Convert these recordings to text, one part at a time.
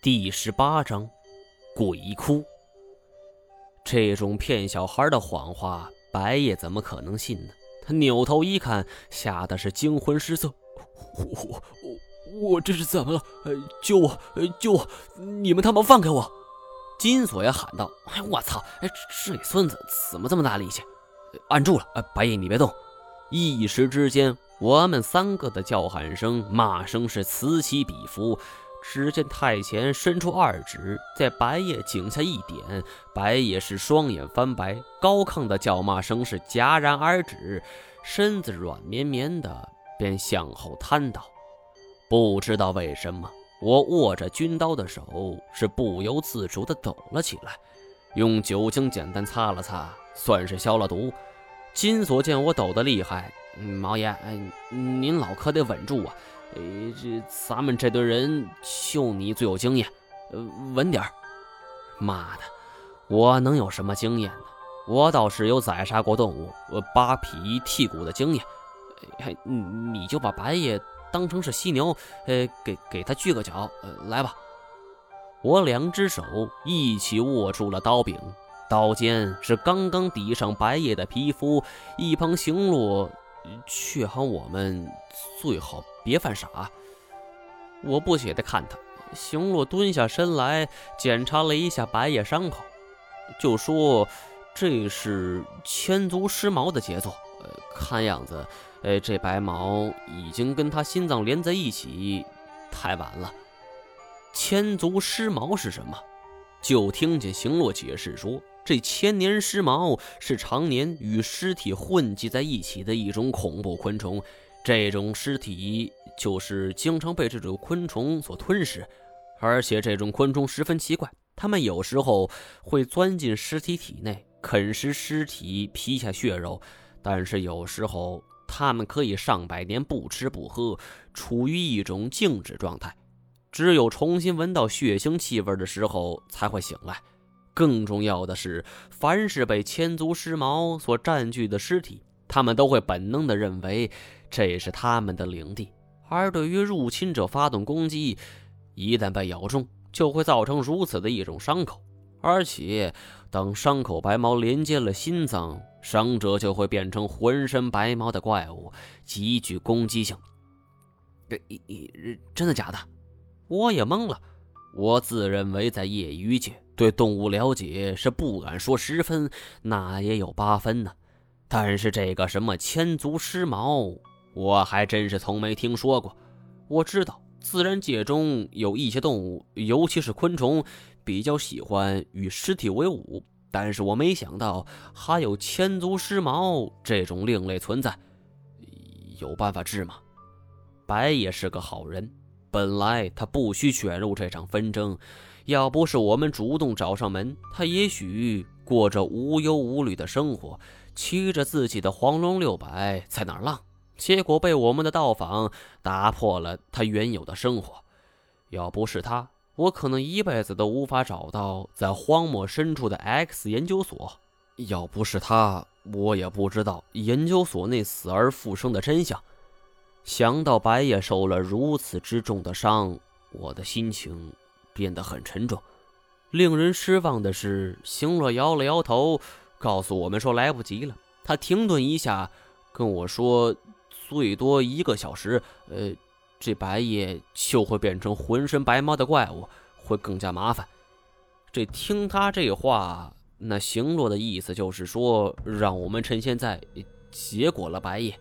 第十八章，鬼哭。这种骗小孩的谎话，白夜怎么可能信呢？他扭头一看，吓得是惊魂失色。我我我这是怎么了？救我！救我！你们他妈放开我！金锁也喊道：“哎，我操！哎，是你孙子，怎么这么大力气？按住了！哎，白夜你别动！”一时之间，我们三个的叫喊声、骂声是此起彼伏。只见太前伸出二指，在白夜颈下一点，白夜是双眼翻白，高亢的叫骂声是戛然而止，身子软绵绵的便向后瘫倒。不知道为什么，我握着军刀的手是不由自主的抖了起来，用酒精简单擦了擦，算是消了毒。金锁见我抖得厉害，毛爷，您老可得稳住啊！哎，这咱们这堆人就你最有经验，呃，稳点儿。妈的，我能有什么经验呢？我倒是有宰杀过动物、扒皮剔骨的经验。哎，你你就把白夜当成是犀牛，呃，给给他锯个脚，来吧。我两只手一起握住了刀柄，刀尖是刚刚抵上白夜的皮肤，一旁行路。去喊我们最好别犯傻。我不解地看他，行洛蹲下身来检查了一下白夜伤口，就说：“这是千足尸毛的杰作。呃，看样子，呃，这白毛已经跟他心脏连在一起，太晚了。千足尸毛是什么？”就听见行洛解释说。这千年尸毛是常年与尸体混迹在一起的一种恐怖昆虫，这种尸体就是经常被这种昆虫所吞噬，而且这种昆虫十分奇怪，它们有时候会钻进尸体体内啃食尸体皮下血肉，但是有时候它们可以上百年不吃不喝，处于一种静止状态，只有重新闻到血腥气味的时候才会醒来。更重要的是，凡是被千足尸毛所占据的尸体，他们都会本能地认为这是他们的领地。而对于入侵者发动攻击，一旦被咬中，就会造成如此的一种伤口。而且，当伤口白毛连接了心脏，伤者就会变成浑身白毛的怪物，极具攻击性。这，真的假的？我也懵了。我自认为在业余界。对动物了解是不敢说十分，那也有八分呢。但是这个什么千足尸毛，我还真是从没听说过。我知道自然界中有一些动物，尤其是昆虫，比较喜欢与尸体为伍，但是我没想到还有千足尸毛这种另类存在。有办法治吗？白也是个好人，本来他不需卷入这场纷争。要不是我们主动找上门，他也许过着无忧无虑的生活，骑着自己的黄龙六百在那儿浪。结果被我们的到访打破了他原有的生活。要不是他，我可能一辈子都无法找到在荒漠深处的 X 研究所。要不是他，我也不知道研究所内死而复生的真相。想到白夜受了如此之重的伤，我的心情。变得很沉重。令人失望的是，行洛摇了摇头，告诉我们说来不及了。他停顿一下，跟我说：“最多一个小时，呃，这白夜就会变成浑身白毛的怪物，会更加麻烦。”这听他这话，那行洛的意思就是说，让我们趁现在结果了白夜。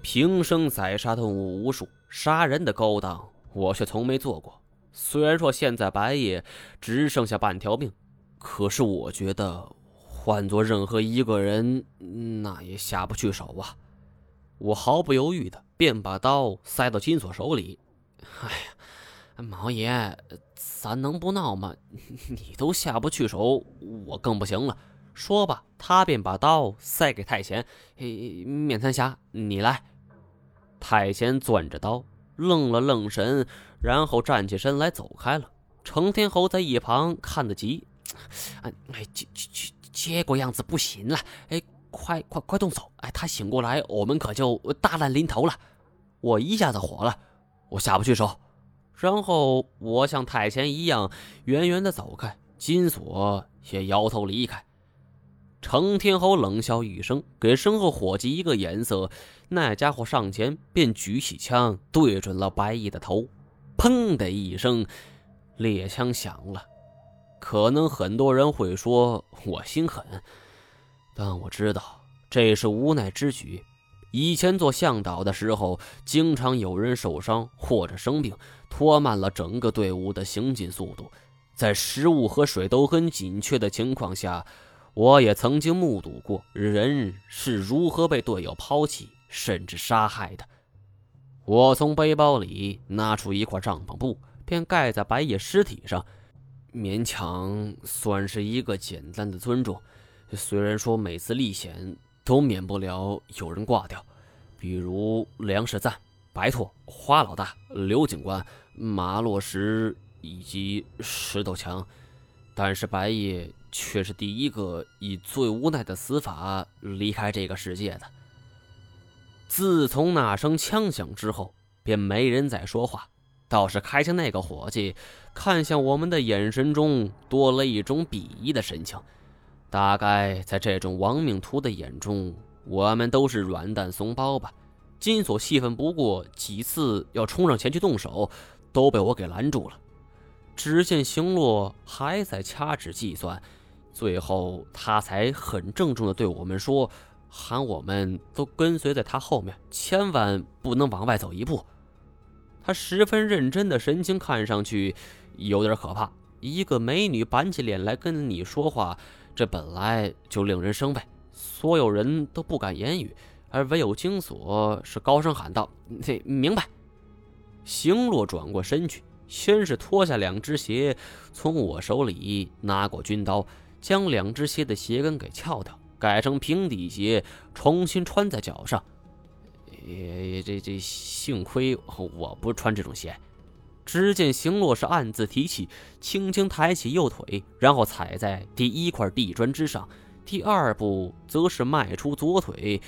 平生宰杀动物无数，杀人的勾当我却从没做过。虽然说现在白爷只剩下半条命，可是我觉得换做任何一个人，那也下不去手啊！我毫不犹豫的便把刀塞到金锁手里。哎呀，毛爷，咱能不闹吗？你都下不去手，我更不行了。说吧，他便把刀塞给太贤。面瘫侠，你来。太贤攥着刀。愣了愣神，然后站起身来走开了。程天侯在一旁看得急，哎，结结结果样子不行了，哎，快快快动手！哎，他醒过来，我们可就大难临头了。我一下子火了，我下不去手。然后我像太前一样远远的走开，金锁也摇头离开。程天侯冷笑一声，给身后伙计一个眼色，那家伙上前便举起枪对准了白毅的头，砰的一声，猎枪响了。可能很多人会说我心狠，但我知道这是无奈之举。以前做向导的时候，经常有人受伤或者生病，拖慢了整个队伍的行进速度。在食物和水都很紧缺的情况下，我也曾经目睹过人是如何被队友抛弃甚至杀害的。我从背包里拿出一块帐篷布，便盖在白野尸体上，勉强算是一个简单的尊重。虽然说每次历险。都免不了有人挂掉，比如梁世赞、白兔、花老大、刘警官、马洛石以及石头强，但是白夜却是第一个以最无奈的死法离开这个世界的。自从那声枪响之后，便没人再说话，倒是开枪那个伙计看向我们的眼神中多了一种鄙夷的神情。大概在这种亡命徒的眼中，我们都是软蛋怂包吧。金锁气愤不过，几次要冲上前去动手，都被我给拦住了。只见行洛还在掐指计算，最后他才很郑重地对我们说：“喊我们都跟随在他后面，千万不能往外走一步。”他十分认真的神情看上去有点可怕。一个美女板起脸来跟你说话。这本来就令人生畏，所有人都不敢言语，而唯有金锁是高声喊道：“这明白。”行洛转过身去，先是脱下两只鞋，从我手里拿过军刀，将两只鞋的鞋跟给撬掉，改成平底鞋，重新穿在脚上。也这这幸亏我不穿这种鞋。只见行洛是暗自提起，轻轻抬起右腿，然后踩在第一块地砖之上；第二步则是迈出左腿，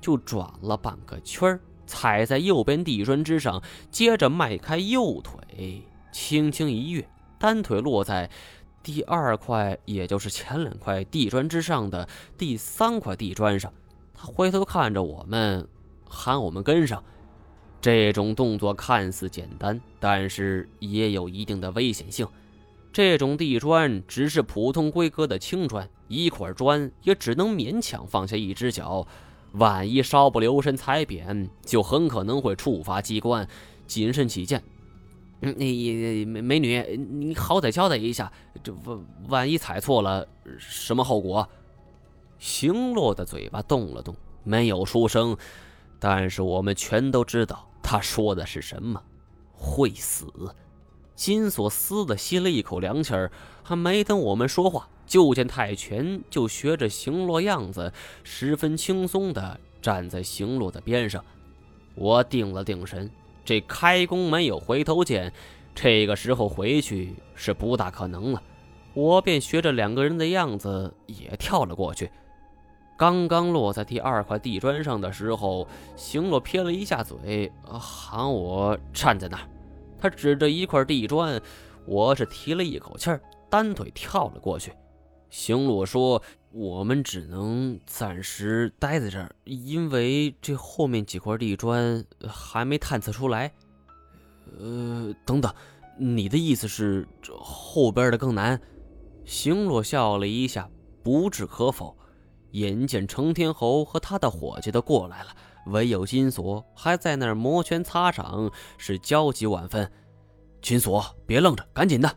就转了半个圈踩在右边地砖之上，接着迈开右腿，轻轻一跃，单腿落在第二块，也就是前两块地砖之上的第三块地砖上。他回头看着我们，喊我们跟上。这种动作看似简单，但是也有一定的危险性。这种地砖只是普通规格的青砖，一块砖也只能勉强放下一只脚，万一稍不留神踩扁，就很可能会触发机关。谨慎起见，嗯，你美美女，你好歹交代一下，这万万一踩错了，什么后果？行洛的嘴巴动了动，没有出声，但是我们全都知道。他说的是什么？会死！金锁嘶的吸了一口凉气儿，还没等我们说话，就见泰拳就学着行洛样子，十分轻松的站在行洛的边上。我定了定神，这开弓没有回头箭，这个时候回去是不大可能了。我便学着两个人的样子，也跳了过去。刚刚落在第二块地砖上的时候，行洛撇了一下嘴，喊我站在那儿。他指着一块地砖，我是提了一口气儿，单腿跳了过去。行洛说：“我们只能暂时待在这儿，因为这后面几块地砖还没探测出来。”呃，等等，你的意思是这后边的更难？行洛笑了一下，不置可否。眼见程天侯和他的伙计都过来了，唯有金锁还在那儿摩拳擦掌，是焦急万分。金锁，别愣着，赶紧的！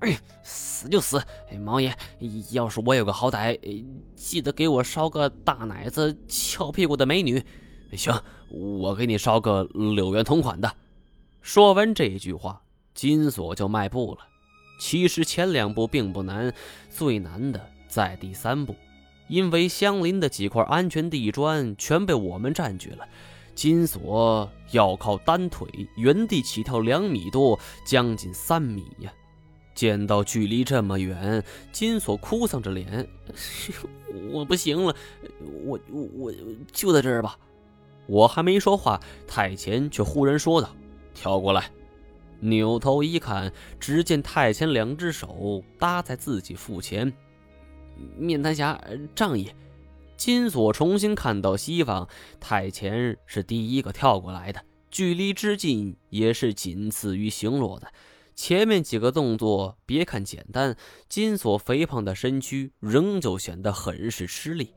哎，死就死！哎毛爷，要是我有个好歹，记得给我捎个大奶子、翘屁股的美女。行，我给你捎个柳园同款的。说完这一句话，金锁就迈步了。其实前两步并不难，最难的。在第三步，因为相邻的几块安全地砖全被我们占据了，金锁要靠单腿原地起跳两米多，将近三米呀！见到距离这么远，金锁哭丧着脸：“ 我不行了，我我我就在这儿吧。”我还没说话，太前却忽然说道：“跳过来。扭头一看，只见太前两只手搭在自己腹前。面瘫侠，仗义。金锁重新看到西方，太前是第一个跳过来的，距离之近也是仅次于行罗的。前面几个动作别看简单，金锁肥胖的身躯仍旧显得很是吃力，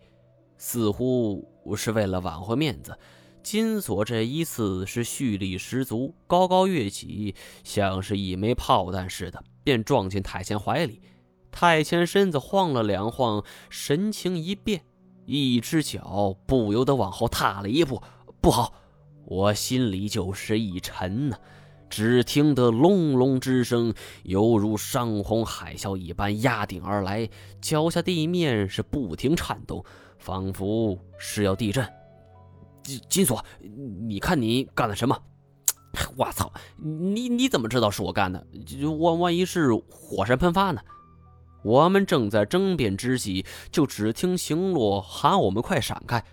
似乎是为了挽回面子。金锁这一次是蓄力十足，高高跃起，像是一枚炮弹似的，便撞进太前怀里。太前身子晃了两晃，神情一变。一只脚不由得往后踏了一步，不好！我心里就是一沉呐。只听得隆隆之声，犹如山洪海啸一般压顶而来，脚下地面是不停颤动，仿佛是要地震。金锁，你看你干了什么？我操！你你怎么知道是我干的？万万一是火山喷发呢？我们正在争辩之际，就只听行洛喊我们快闪开！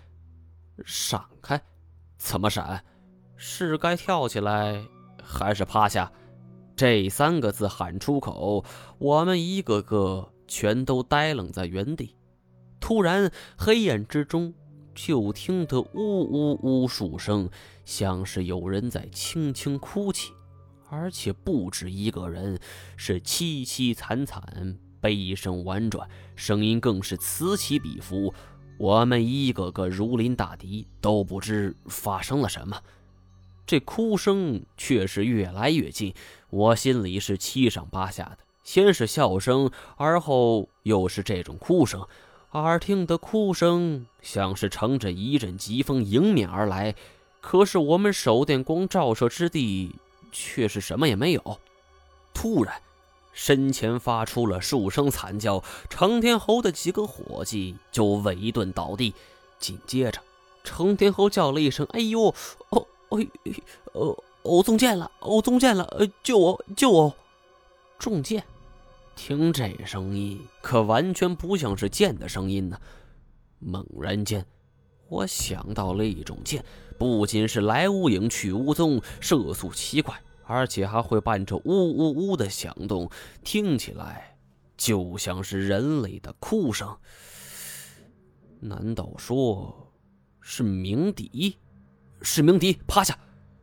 闪开？怎么闪？是该跳起来，还是趴下？这三个字喊出口，我们一个个全都呆愣在原地。突然，黑暗之中就听得呜呜呜数声，像是有人在轻轻哭泣，而且不止一个人，是凄凄惨惨。悲声婉转，声音更是此起彼伏。我们一个个如临大敌，都不知发生了什么。这哭声却是越来越近，我心里是七上八下的。先是笑声，而后又是这种哭声。耳听的哭声像是乘着一阵疾风迎面而来，可是我们手电光照射之地，却是什么也没有。突然。身前发出了数声惨叫，程天侯的几个伙计就围顿倒地。紧接着，程天侯叫了一声：“哎呦，哦，哎，呃，我中箭了，我中箭了，呃，救我，救我！”中箭，听这声音可完全不像是箭的声音呢。猛然间，我想到了一种箭，不仅是来无影去无踪，射速奇快。而且还会伴着呜呜呜的响动，听起来就像是人类的哭声。难道说是鸣笛？是鸣笛！趴下！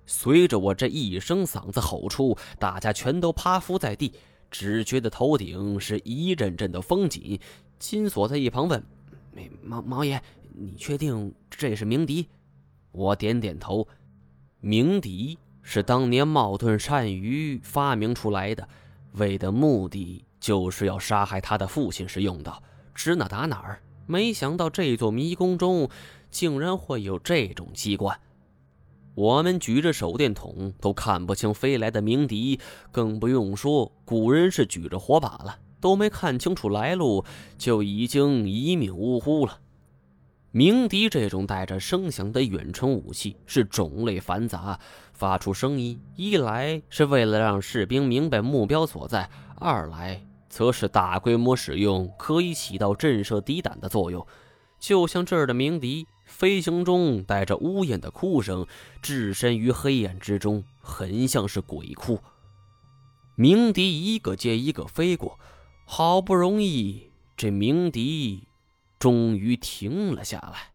随着我这一声嗓子吼出，大家全都趴伏在地，只觉得头顶是一阵阵的风紧。金锁在一旁问：“毛毛爷，你确定这是鸣笛？”我点点头。鸣笛。是当年冒顿单于发明出来的，为的目的就是要杀害他的父亲时用的，指哪打哪儿。没想到这座迷宫中竟然会有这种机关。我们举着手电筒都看不清飞来的鸣笛，更不用说古人是举着火把了，都没看清楚来路，就已经一命呜呼了。鸣笛这种带着声响的远程武器是种类繁杂，发出声音一来是为了让士兵明白目标所在，二来则是大规模使用可以起到震慑敌胆的作用。就像这儿的鸣笛，飞行中带着呜咽的哭声，置身于黑暗之中，很像是鬼哭。鸣笛一个接一个飞过，好不容易这鸣笛。终于停了下来。